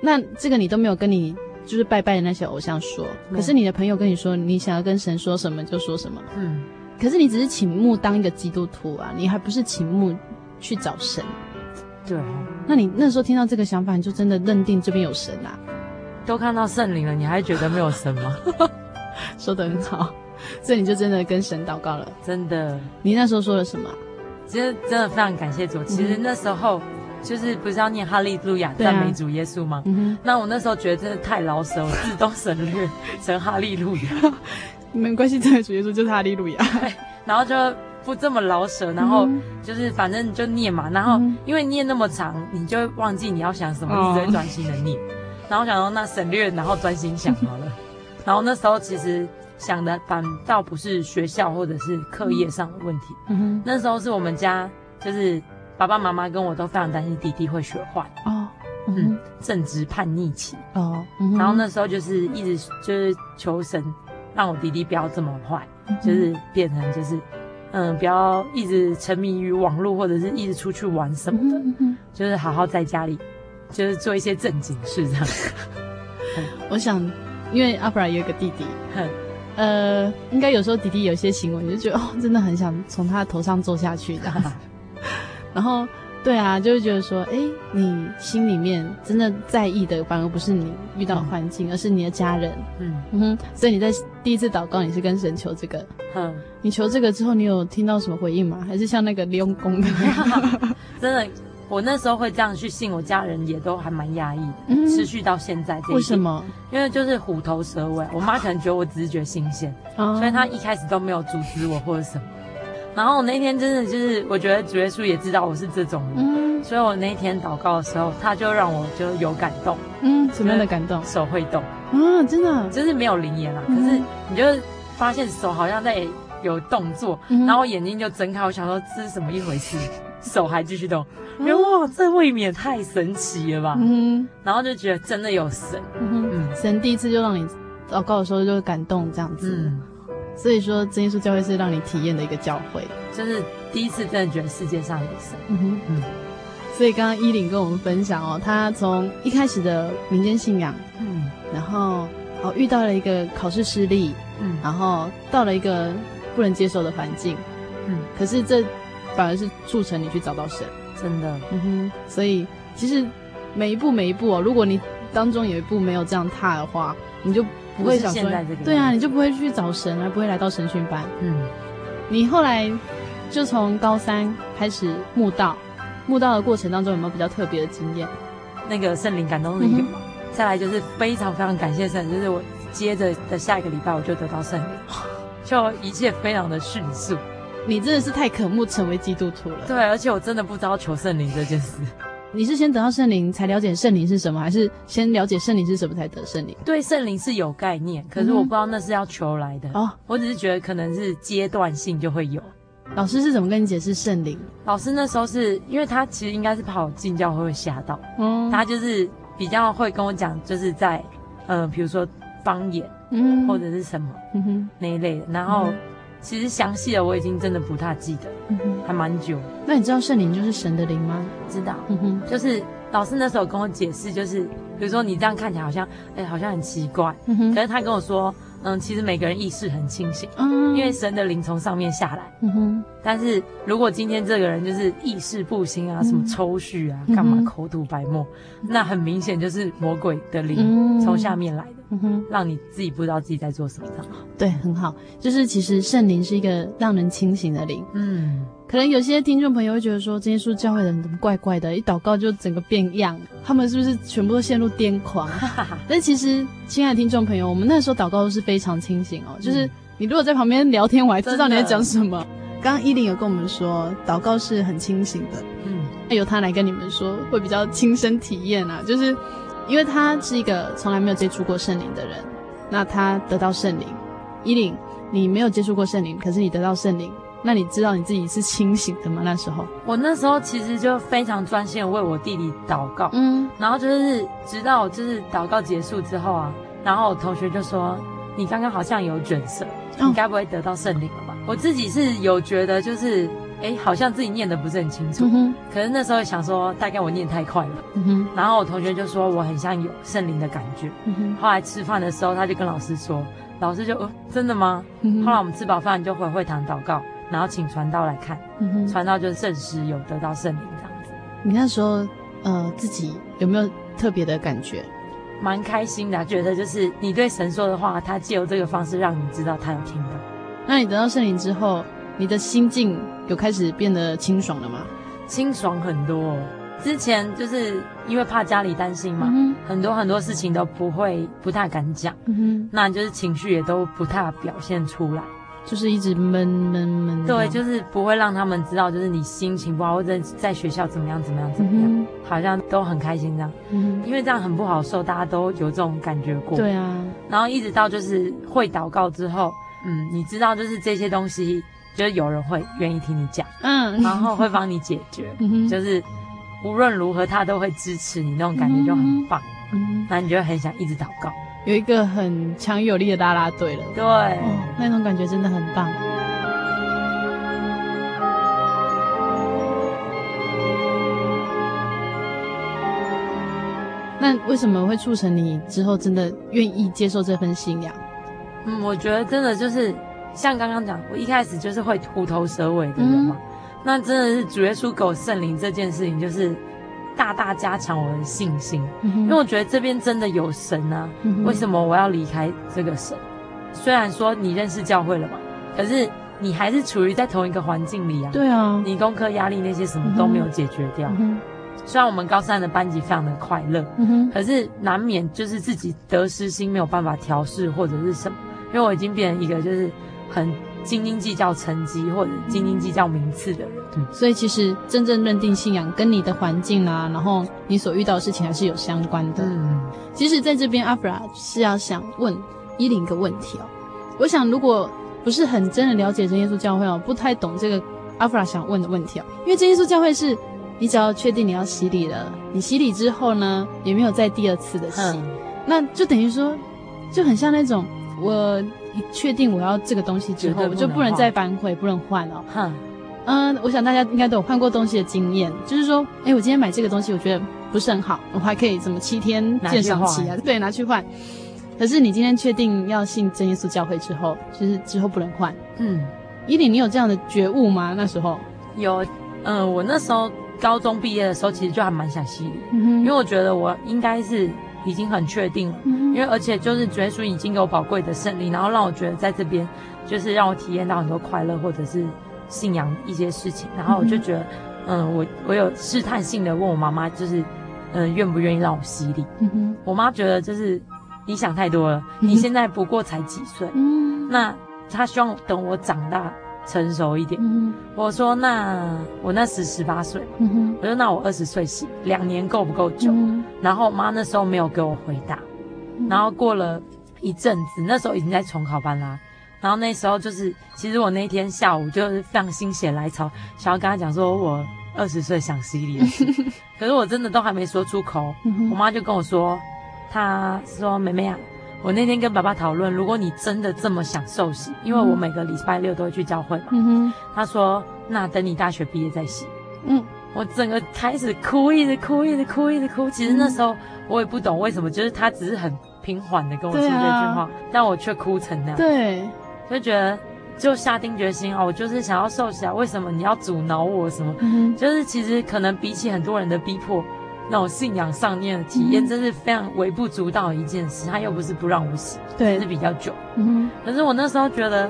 那这个你都没有跟你。就是拜拜的那些偶像说，可是你的朋友跟你说，你想要跟神说什么就说什么。嗯，可是你只是倾慕当一个基督徒啊，你还不是倾慕去找神。对，那你那时候听到这个想法，你就真的认定这边有神啊？都看到圣灵了，你还觉得没有神吗？<laughs> 说的很好，所以你就真的跟神祷告了。真的，你那时候说了什么？其实真的非常感谢主。其实那时候。嗯就是不是要念哈利路亚赞美主耶稣吗？那我那时候觉得真的太老舍，我自动省略成哈利路亚。<laughs> 没关系，赞美主耶稣就是哈利路亚。<laughs> 然后就不这么老舍，然后就是反正就念嘛。然后因为念那么长，你就会忘记你要想什么，一直在专心的念。哦、然后想说那省略，然后专心想好了。<laughs> 然后那时候其实想的反倒不是学校或者是课业上的问题。嗯、那时候是我们家就是。爸爸妈妈跟我都非常担心弟弟会学坏。哦，嗯，正值叛逆期。哦，然后那时候就是一直就是求神，让我弟弟不要这么坏，就是变成就是嗯，不要一直沉迷于网络或者是一直出去玩什么的，就是好好在家里，就是做一些正经事这样。<laughs> 我想因为阿布拉有一个弟弟，哼，呃，应该有时候弟弟有些行为，你就觉得哦，真的很想从他头上坐下去这样子。<laughs> 然后，对啊，就会觉得说，哎，你心里面真的在意的，反而不是你遇到的环境，嗯、而是你的家人。嗯嗯哼，所以你在第一次祷告，你是跟神求这个。嗯，你求这个之后，你有听到什么回应吗？还是像那个利用功的？<laughs> 真的。我那时候会这样去信，我家人也都还蛮压抑的，嗯、持续到现在这。为什么？因为就是虎头蛇尾，我妈可能觉得我只是觉得新鲜，哦、所以她一开始都没有阻止我或者什么。然后我那天真的就是，我觉得主耶稣也知道我是这种人，嗯、所以我那天祷告的时候，他就让我就有感动。嗯，什么样的感动？手会动。嗯，真的，就是没有灵言啊，嗯、可是你就发现手好像在有动作，嗯、然后眼睛就睁开，我想说这是什么一回事？手还继续动。哇，这未免太神奇了吧！嗯，然后就觉得真的有神，嗯，神第一次就让你祷告的时候就感动这样子，嗯，所以说真耶稣教会是让你体验的一个教会，就是第一次真的觉得世界上有神，嗯哼，嗯，所以刚刚依琳跟我们分享哦，他从一开始的民间信仰，嗯，然后哦遇到了一个考试失利，嗯，然后到了一个不能接受的环境，嗯，可是这反而是促成你去找到神。真的，嗯哼，所以其实每一步每一步哦，如果你当中有一步没有这样踏的话，你就不会想说，对啊，你就不会去找神，而不会来到神训班。嗯，你后来就从高三开始慕道，慕道的过程当中有没有比较特别的经验？那个圣灵感动的有吗？嗯、再来就是非常非常感谢神，就是我接着的下一个礼拜我就得到圣灵，<laughs> 就一切非常的迅速。你真的是太渴慕成为基督徒了。对，而且我真的不知道求圣灵这件事。你是先得到圣灵才了解圣灵是什么，还是先了解圣灵是什么才得圣灵？对圣灵是有概念，可是我不知道那是要求来的。哦、嗯，我只是觉得可能是阶段性就会有。老师是怎么跟你解释圣灵？老师那时候是因为他其实应该是怕我进教会会吓到，嗯，他就是比较会跟我讲，就是在嗯、呃，比如说方言，嗯，或者是什么，嗯哼，那一类的，然后。嗯其实详细的我已经真的不太记得，嗯、哼。还蛮久。那你知道圣灵就是神的灵吗？知道，嗯哼，就是老师那时候跟我解释，就是比如说你这样看起来好像，哎，好像很奇怪，嗯哼，可是他跟我说。嗯，其实每个人意识很清醒，嗯，因为神的灵从上面下来，嗯哼。但是如果今天这个人就是意识不清啊，什么抽搐啊，干嘛口吐白沫，那很明显就是魔鬼的灵从下面来的，嗯哼，让你自己不知道自己在做什么。对，很好，就是其实圣灵是一个让人清醒的灵，嗯。可能有些听众朋友会觉得说，这些书教会的人怎么怪怪的，一祷告就整个变样，他们是不是全部都陷入癫狂？<laughs> 但其实，亲爱的听众朋友，我们那时候祷告都是非常清醒哦。就是你如果在旁边聊天，我还知道你在讲什么。刚刚依琳有跟我们说，祷告是很清醒的，嗯，那由他来跟你们说，会比较亲身体验啊。就是因为他是一个从来没有接触过圣灵的人，那他得到圣灵。依琳，你没有接触过圣灵，可是你得到圣灵。那你知道你自己是清醒的吗？那时候，我那时候其实就非常专心为我弟弟祷告，嗯，然后就是直到就是祷告结束之后啊，然后我同学就说：“你刚刚好像有卷舌，你该不会得到圣灵了吧？”哦、我自己是有觉得就是，哎，好像自己念的不是很清楚，嗯、可是那时候想说，大概我念太快了，嗯，然后我同学就说我很像有圣灵的感觉，嗯，后来吃饭的时候他就跟老师说，老师就，哦，真的吗？嗯、后来我们吃饱饭就回会堂祷告。然后请传道来看，嗯，传道就是证实有得到圣灵这样子。你那时候，呃，自己有没有特别的感觉？蛮开心的，觉得就是你对神说的话，他借由这个方式让你知道他有听到。那你得到圣灵之后，你的心境有开始变得清爽了吗？清爽很多。之前就是因为怕家里担心嘛，嗯、很多很多事情都不会不太敢讲，那就是情绪也都不太表现出来。就是一直闷闷闷，对，就是不会让他们知道，就是你心情不好或者在学校怎么样怎么样怎么样，嗯、好像都很开心这样，嗯，因为这样很不好受，大家都有这种感觉过，对啊，然后一直到就是会祷告之后，嗯，你知道就是这些东西，就是有人会愿意听你讲，嗯，<laughs> 然后会帮你解决，嗯，就是无论如何他都会支持你，那种感觉就很棒，嗯，那你就很想一直祷告。有一个很强有力的啦啦队了，对、哦，那种感觉真的很棒。那为什么会促成你之后真的愿意接受这份信仰？嗯，我觉得真的就是像刚刚讲，我一开始就是会虎头蛇尾的人嘛。嗯、那真的是主耶稣给我圣灵这件事情，就是大大加强我的信心。嗯、因为我觉得这边真的有神啊，嗯、为什么我要离开这个神？虽然说你认识教会了嘛，可是你还是处于在同一个环境里啊。对啊，你功课压力那些什么都没有解决掉。嗯虽然我们高三的班级非常的快乐，嗯，可是难免就是自己得失心没有办法调试或者是什么，因为我已经变成一个就是很斤斤计较成绩或者斤斤计较名次的人。对，所以其实真正认定信仰跟你的环境啊，然后你所遇到的事情还是有相关的。嗯，其实在这边阿弗拉是要想问伊琳一个问题哦，我想如果不是很真的了解真耶稣教会哦，不太懂这个阿弗拉想问的问题哦，因为真耶稣教会是。你只要确定你要洗礼了，你洗礼之后呢，也没有再第二次的洗，嗯、那就等于说，就很像那种我一确定我要这个东西之后，我就不能再反悔，不能换了。哈，嗯，我想大家应该都有换过东西的经验，就是说，哎，我今天买这个东西，我觉得不是很好，我还可以怎么七天鉴赏期啊？对，拿去换。可是你今天确定要信真耶稣教会之后，就是之后不能换。嗯，伊琳，你有这样的觉悟吗？那时候有，嗯、呃，我那时候。高中毕业的时候，其实就还蛮想洗礼，嗯、因为我觉得我应该是已经很确定因为而且就是主耶稣已经给我宝贵的胜利，然后让我觉得在这边就是让我体验到很多快乐，或者是信仰一些事情，然后我就觉得，嗯，嗯，我我有试探性的问我妈妈，就是嗯愿不愿意让我洗礼？嗯、哼。我妈觉得就是你想太多了，嗯、你现在不过才几岁，嗯、那她希望等我长大。成熟一点，嗯、我说那我那时十八岁，嗯、我说那我二十岁洗两年够不够久？嗯、然后我妈那时候没有给我回答，嗯、然后过了一阵子，那时候已经在重考班啦。然后那时候就是，其实我那天下午就是非常心血来潮，想要跟她讲说我二十岁想洗礼，<laughs> 可是我真的都还没说出口，嗯、我妈就跟我说，她说妹妹啊。我那天跟爸爸讨论，如果你真的这么想受洗，因为我每个礼拜六都会去教会嘛。嗯哼。他说：“那等你大学毕业再洗。”嗯。我整个开始哭，一直哭，一直哭，一直哭。其实那时候我也不懂为什么，就是他只是很平缓的跟我说这句话，啊、但我却哭成那样。对。就觉得就下定决心啊，我就是想要受洗啊。为什么你要阻挠我？什么？就是其实可能比起很多人的逼迫。那种信仰上面的体验，真是非常微不足道的一件事。他又不是不让我洗，对，是比较久。嗯。可是我那时候觉得，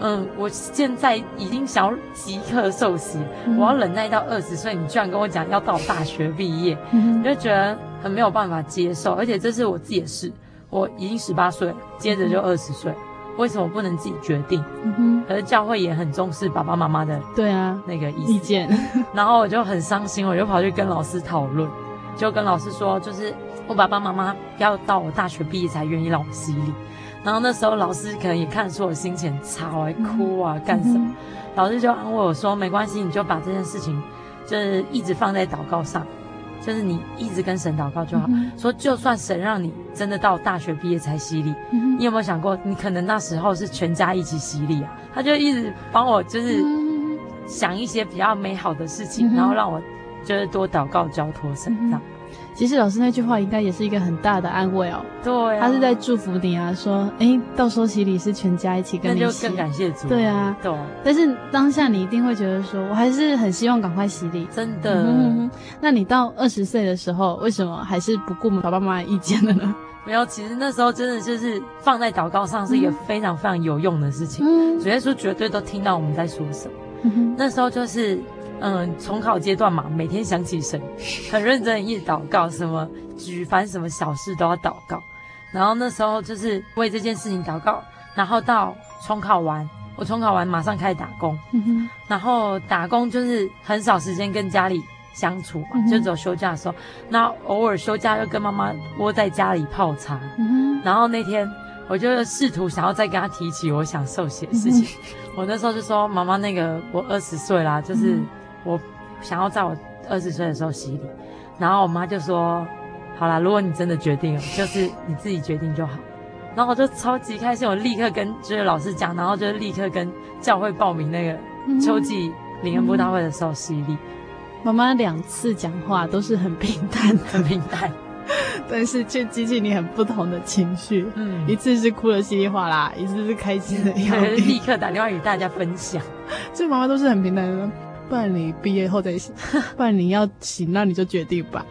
嗯，我现在已经想要即刻受洗，嗯、我要忍耐到二十岁，你居然跟我讲要到大学毕业，嗯、哼就觉得很没有办法接受。而且这是我自己的事，我已经十八岁，接着就二十岁，嗯、为什么不能自己决定？嗯哼。可是教会也很重视爸爸妈妈的，对啊，那个意见。然后我就很伤心，我就跑去跟老师讨论。就跟老师说，就是我爸爸妈妈要到我大学毕业才愿意让我洗礼。然后那时候老师可能也看出我心情很差，我还哭啊干什么？嗯、老师就安慰我说，没关系，你就把这件事情就是一直放在祷告上，就是你一直跟神祷告就好。嗯、说就算神让你真的到大学毕业才洗礼，嗯、你有没有想过，你可能那时候是全家一起洗礼啊？他就一直帮我就是想一些比较美好的事情，嗯、然后让我。就是多祷告交托神这样，其实老师那句话应该也是一个很大的安慰哦。对、啊，他是在祝福你啊，说，哎，到时候洗礼是全家一起跟你洗，那就更感谢主。对啊，对。但是当下你一定会觉得说，我还是很希望赶快洗礼，真的。嗯、那你到二十岁的时候，为什么还是不顾爸爸妈妈的意见了呢？没有，其实那时候真的就是放在祷告上是一个非常非常有用的事情。嗯，主耶稣绝对都听到我们在说什么。嗯、那时候就是。嗯，重考阶段嘛，每天想起神，<laughs> 很认真一直祷告，什么举凡什么小事都要祷告。然后那时候就是为这件事情祷告。然后到重考完，我重考完马上开始打工。然后打工就是很少时间跟家里相处嘛，嗯、就只有休假的时候。那偶尔休假又跟妈妈窝在家里泡茶。然后那天我就试图想要再跟她提起我想受洗的事情。<laughs> 我那时候就说：“妈妈，那个我二十岁啦，就是。嗯”我想要在我二十岁的时候洗礼，然后我妈就说：“好啦，如果你真的决定了，就是你自己决定就好。”然后我就超级开心，我立刻跟就是老师讲，然后就立刻跟教会报名那个秋季灵恩布道会的时候洗礼。妈妈两次讲话都是很平淡，<laughs> 很平淡。但是却激起你很不同的情绪。嗯，一次是哭的稀里哗啦，一次是开心的 <laughs> 要命，立刻打电话与大家分享。这妈妈都是很平淡的，不然你毕业后再行，不然你要行，那你就决定吧。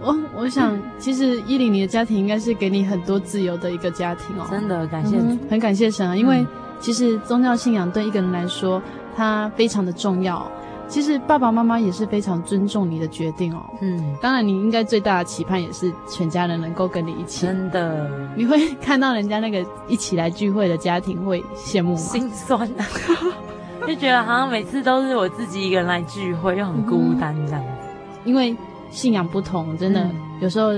我我想，其实依琳你的家庭应该是给你很多自由的一个家庭哦。真的，感谢、嗯，很感谢神啊，因为其实宗教信仰对一个人来说，它非常的重要。其实爸爸妈妈也是非常尊重你的决定哦。嗯，当然你应该最大的期盼也是全家人能够跟你一起。真的，你会看到人家那个一起来聚会的家庭会羡慕吗？心酸啊，<laughs> 就觉得好像每次都是我自己一个人来聚会，又很孤单这样。嗯，因为信仰不同，真的，嗯，有时候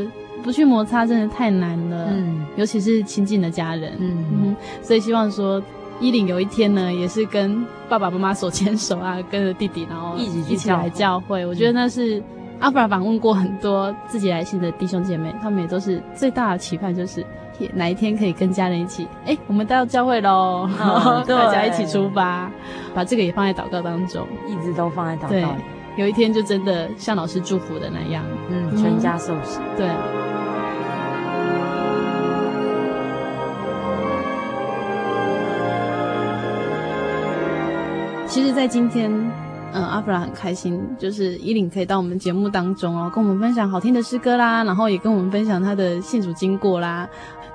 不去摩擦真的太难了。嗯，尤其是亲近的家人。嗯嗯，所以希望说。依琳有一天呢，也是跟爸爸妈妈手牵手啊，跟着弟弟，然后一起一起来教会。我觉得那是阿弗拉访问过很多自己来信的弟兄姐妹，他们也都是最大的期盼，就是哪一天可以跟家人一起，哎，我们到教会喽，<laughs> 哦、大家一起出发，把这个也放在祷告当中，一直都放在祷告。对，有一天就真的像老师祝福的那样，嗯，全家受洗。对。其实，在今天，嗯，阿弗拉很开心，就是依琳可以到我们节目当中哦，跟我们分享好听的诗歌啦，然后也跟我们分享他的信主经过啦。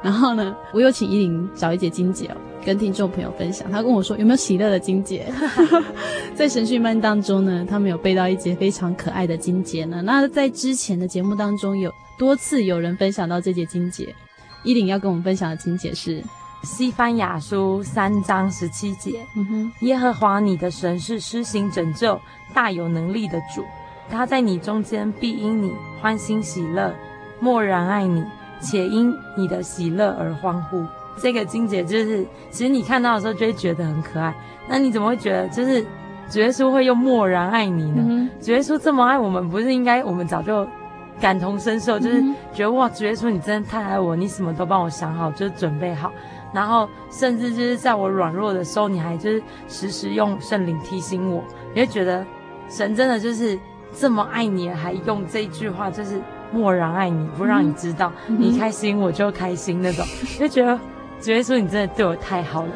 然后呢，我有请依琳找一节金节哦，跟听众朋友分享。他跟我说有没有喜乐的金节？<laughs> 在神训班当中呢，他们有背到一节非常可爱的金节呢。那在之前的节目当中，有多次有人分享到这节金节，依琳要跟我们分享的金节是。西番雅书三章十七节，嗯，耶和华你的神是施行拯救、大有能力的主，他在你中间必因你欢欣喜乐，默然爱你，且因你的喜乐而欢呼。这个金姐就是，其实你看到的时候就会觉得很可爱。那你怎么会觉得，就是主耶稣会用默然爱你呢？嗯、主耶稣这么爱我们，不是应该我们早就感同身受，就是觉得、嗯、哇，主耶稣你真的太爱我，你什么都帮我想好，就是准备好。然后，甚至就是在我软弱的时候，你还就是时时用圣灵提醒我，你会觉得神真的就是这么爱你，还用这一句话，就是默然爱你，不让你知道，嗯、你开心我就开心那种，<laughs> 就觉得主耶稣你真的对我太好了，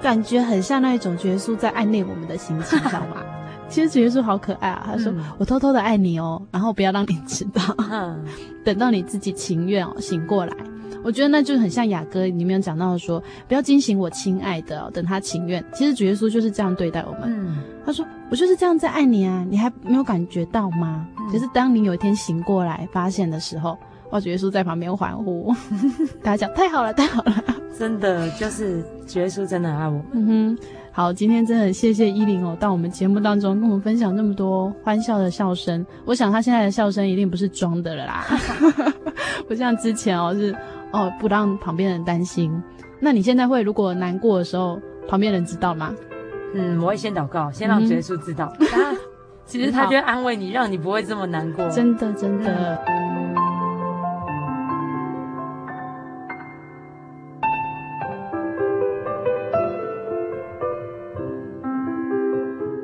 感觉很像那一种主耶稣在暗恋我们的心情，知道吗？<laughs> 其实主耶稣好可爱啊，他说、嗯、我偷偷的爱你哦，然后不要让你知道，<laughs> 嗯、等到你自己情愿哦醒过来。我觉得那就很像雅歌里面讲到的说，不要惊醒我亲爱的、哦，等他情愿。其实主耶稣就是这样对待我们。嗯，他说我就是这样在爱你啊，你还没有感觉到吗？可、嗯、是当你有一天醒过来发现的时候，哇，主耶稣在旁边欢呼，<laughs> 大家讲太好了，太好了，真的就是主耶稣真的爱我。嗯哼，好，今天真的很谢谢依琳哦，到我们节目当中跟我们分享那么多欢笑的笑声。我想他现在的笑声一定不是装的了啦，<laughs> 不像之前哦是。哦，不让旁边人担心。那你现在会如果难过的时候，旁边人知道吗？嗯，我会先祷告，先让耶稣知道。嗯、其实他就会安慰你，让你不会这么难过。真的，真的。嗯、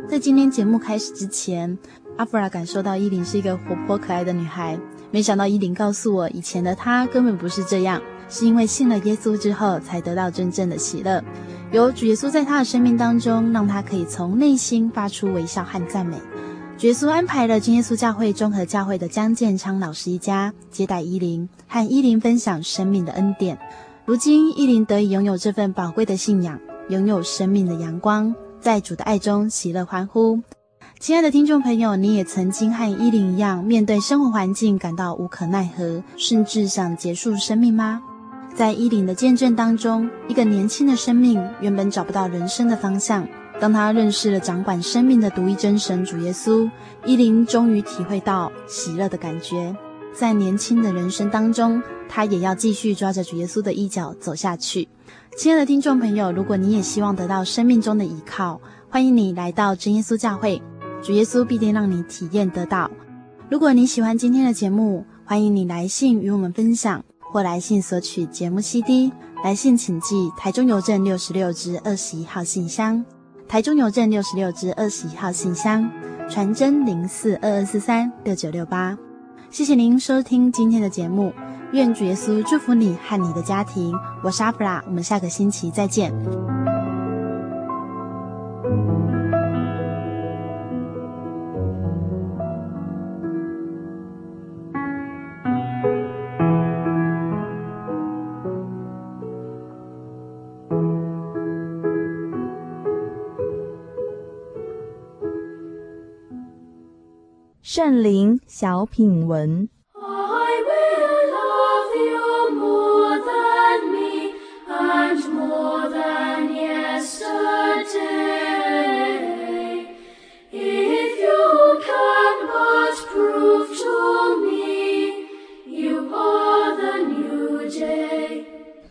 在今天节目开始之前，阿弗拉感受到依琳是一个活泼可爱的女孩。没想到依琳告诉我，以前的她根本不是这样，是因为信了耶稣之后，才得到真正的喜乐。有主耶稣在她的生命当中，让她可以从内心发出微笑和赞美。主耶稣安排了真耶稣教会综合教会的江建昌老师一家接待依琳，和依琳分享生命的恩典。如今依琳得以拥有这份宝贵的信仰，拥有生命的阳光，在主的爱中喜乐欢呼。亲爱的听众朋友，你也曾经和依琳一样，面对生活环境感到无可奈何，甚至想结束生命吗？在依琳的见证当中，一个年轻的生命原本找不到人生的方向，当他认识了掌管生命的独一真神主耶稣，依琳终于体会到喜乐的感觉。在年轻的人生当中，他也要继续抓着主耶稣的衣角走下去。亲爱的听众朋友，如果你也希望得到生命中的依靠，欢迎你来到真耶稣教会。主耶稣必定让你体验得到。如果你喜欢今天的节目，欢迎你来信与我们分享，或来信索取节目 CD。来信请寄台中邮政六十六支二十一号信箱，台中邮政六十六支二十一号信箱，传真零四二二四三六九六八。谢谢您收听今天的节目，愿主耶稣祝福你和你的家庭。我是阿弗拉，我们下个星期再见。圣灵小品文。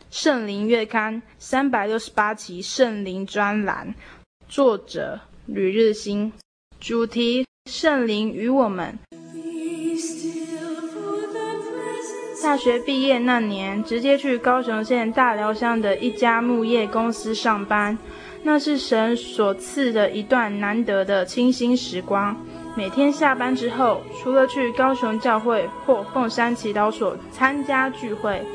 圣灵月刊三百六十八期圣灵专栏，作者吕日新，主题。圣灵与我们。大学毕业那年，直接去高雄县大寮乡的一家木业公司上班，那是神所赐的一段难得的清新时光。每天下班之后，除了去高雄教会或凤山祈祷所参加聚会，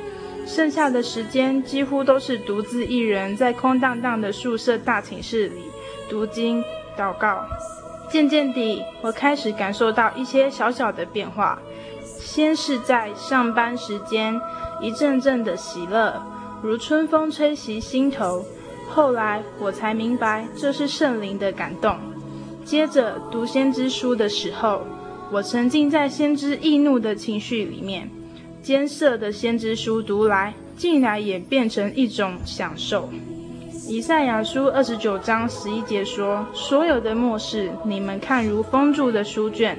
剩下的时间几乎都是独自一人在空荡荡的宿舍大寝室里读经、祷告。渐渐地，我开始感受到一些小小的变化。先是在上班时间，一阵阵的喜乐，如春风吹袭心头。后来我才明白，这是圣灵的感动。接着读先知书的时候，我沉浸在先知易怒的情绪里面，艰涩的先知书读来，竟然也变成一种享受。以赛亚书二十九章十一节说：“所有的末世，你们看如封住的书卷，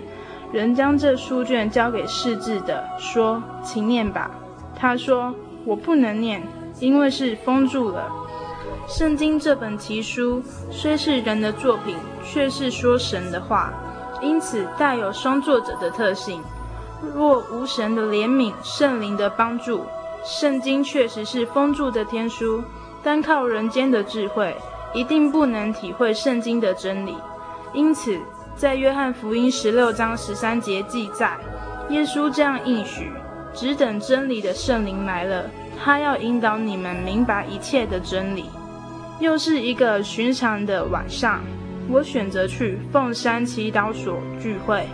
人将这书卷交给识字的，说，请念吧。”他说：“我不能念，因为是封住了。”圣经这本奇书虽是人的作品，却是说神的话，因此带有双作者的特性。若无神的怜悯、圣灵的帮助，圣经确实是封住的天书。单靠人间的智慧，一定不能体会圣经的真理。因此，在约翰福音十六章十三节记载，耶稣这样应许：只等真理的圣灵来了，他要引导你们明白一切的真理。又是一个寻常的晚上，我选择去凤山祈祷所聚会。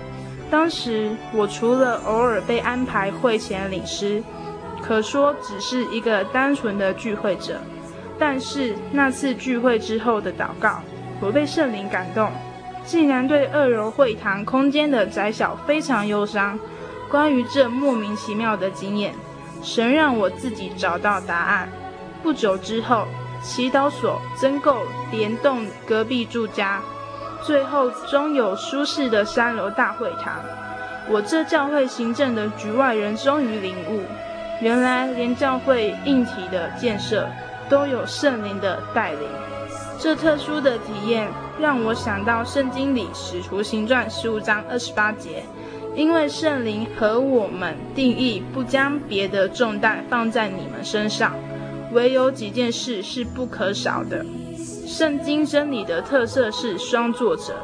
当时，我除了偶尔被安排会前领诗，可说只是一个单纯的聚会者。但是那次聚会之后的祷告，我被圣灵感动，竟然对二楼会堂空间的窄小非常忧伤。关于这莫名其妙的经验，神让我自己找到答案。不久之后，祈祷所增购连栋隔壁住家，最后终有舒适的三楼大会堂。我这教会行政的局外人终于领悟，原来连教会硬体的建设。都有圣灵的带领，这特殊的体验让我想到圣经里使徒行传十五章二十八节，因为圣灵和我们定义不将别的重担放在你们身上，唯有几件事是不可少的。圣经真理的特色是双作者，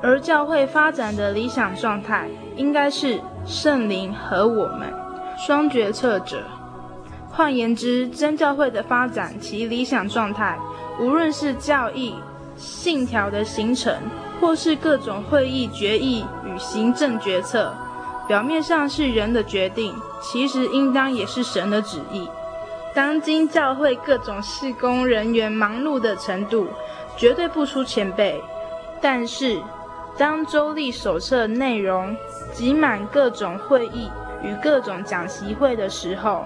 而教会发展的理想状态应该是圣灵和我们双决策者。换言之，真教会的发展其理想状态，无论是教义、信条的形成，或是各种会议决议与行政决策，表面上是人的决定，其实应当也是神的旨意。当今教会各种事工人员忙碌的程度，绝对不输前辈。但是，当周历手册内容挤满各种会议与各种讲习会的时候，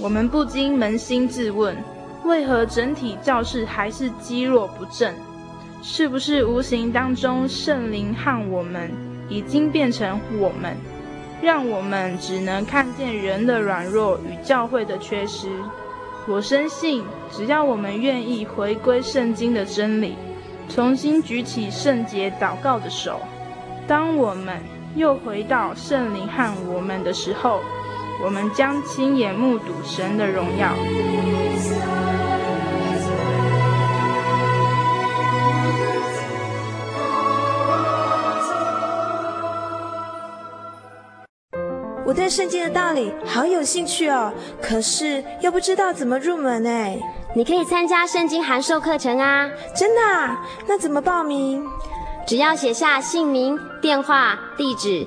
我们不禁扪心自问：为何整体教室还是积弱不振？是不是无形当中圣灵和我们已经变成我们，让我们只能看见人的软弱与教会的缺失？我深信，只要我们愿意回归圣经的真理，重新举起圣洁祷告的手，当我们又回到圣灵和我们的时候，我们将亲眼目睹神的荣耀。我对圣经的道理好有兴趣哦，可是又不知道怎么入门哎。你可以参加圣经函授课程啊！真的啊？那怎么报名？只要写下姓名、电话、地址，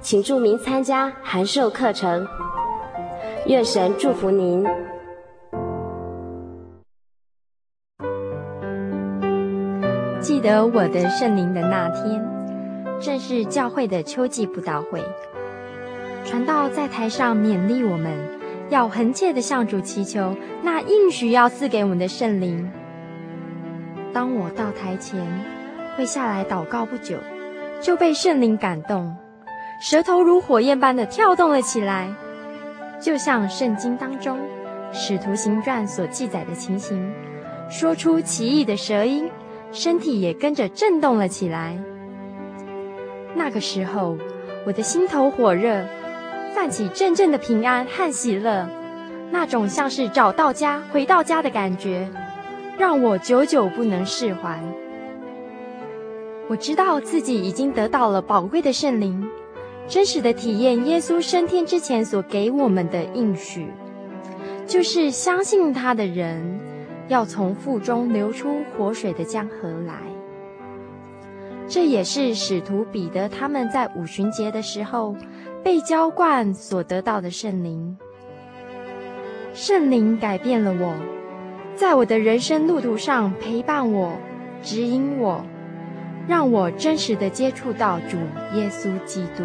请注明参加函授课程。愿神祝福您。记得我的圣灵的那天，正是教会的秋季布道会，传道在台上勉励我们，要恒切的向主祈求那应许要赐给我们的圣灵。当我到台前，跪下来祷告不久，就被圣灵感动，舌头如火焰般的跳动了起来，就像圣经当中《使徒行传》所记载的情形，说出奇异的舌音，身体也跟着震动了起来。那个时候，我的心头火热，泛起阵阵的平安和喜乐，那种像是找到家、回到家的感觉。让我久久不能释怀。我知道自己已经得到了宝贵的圣灵，真实的体验耶稣升天之前所给我们的应许，就是相信他的人要从腹中流出活水的江河来。这也是使徒彼得他们在五旬节的时候被浇灌所得到的圣灵。圣灵改变了我。在我的人生路途上陪伴我、指引我，让我真实的接触到主耶稣基督。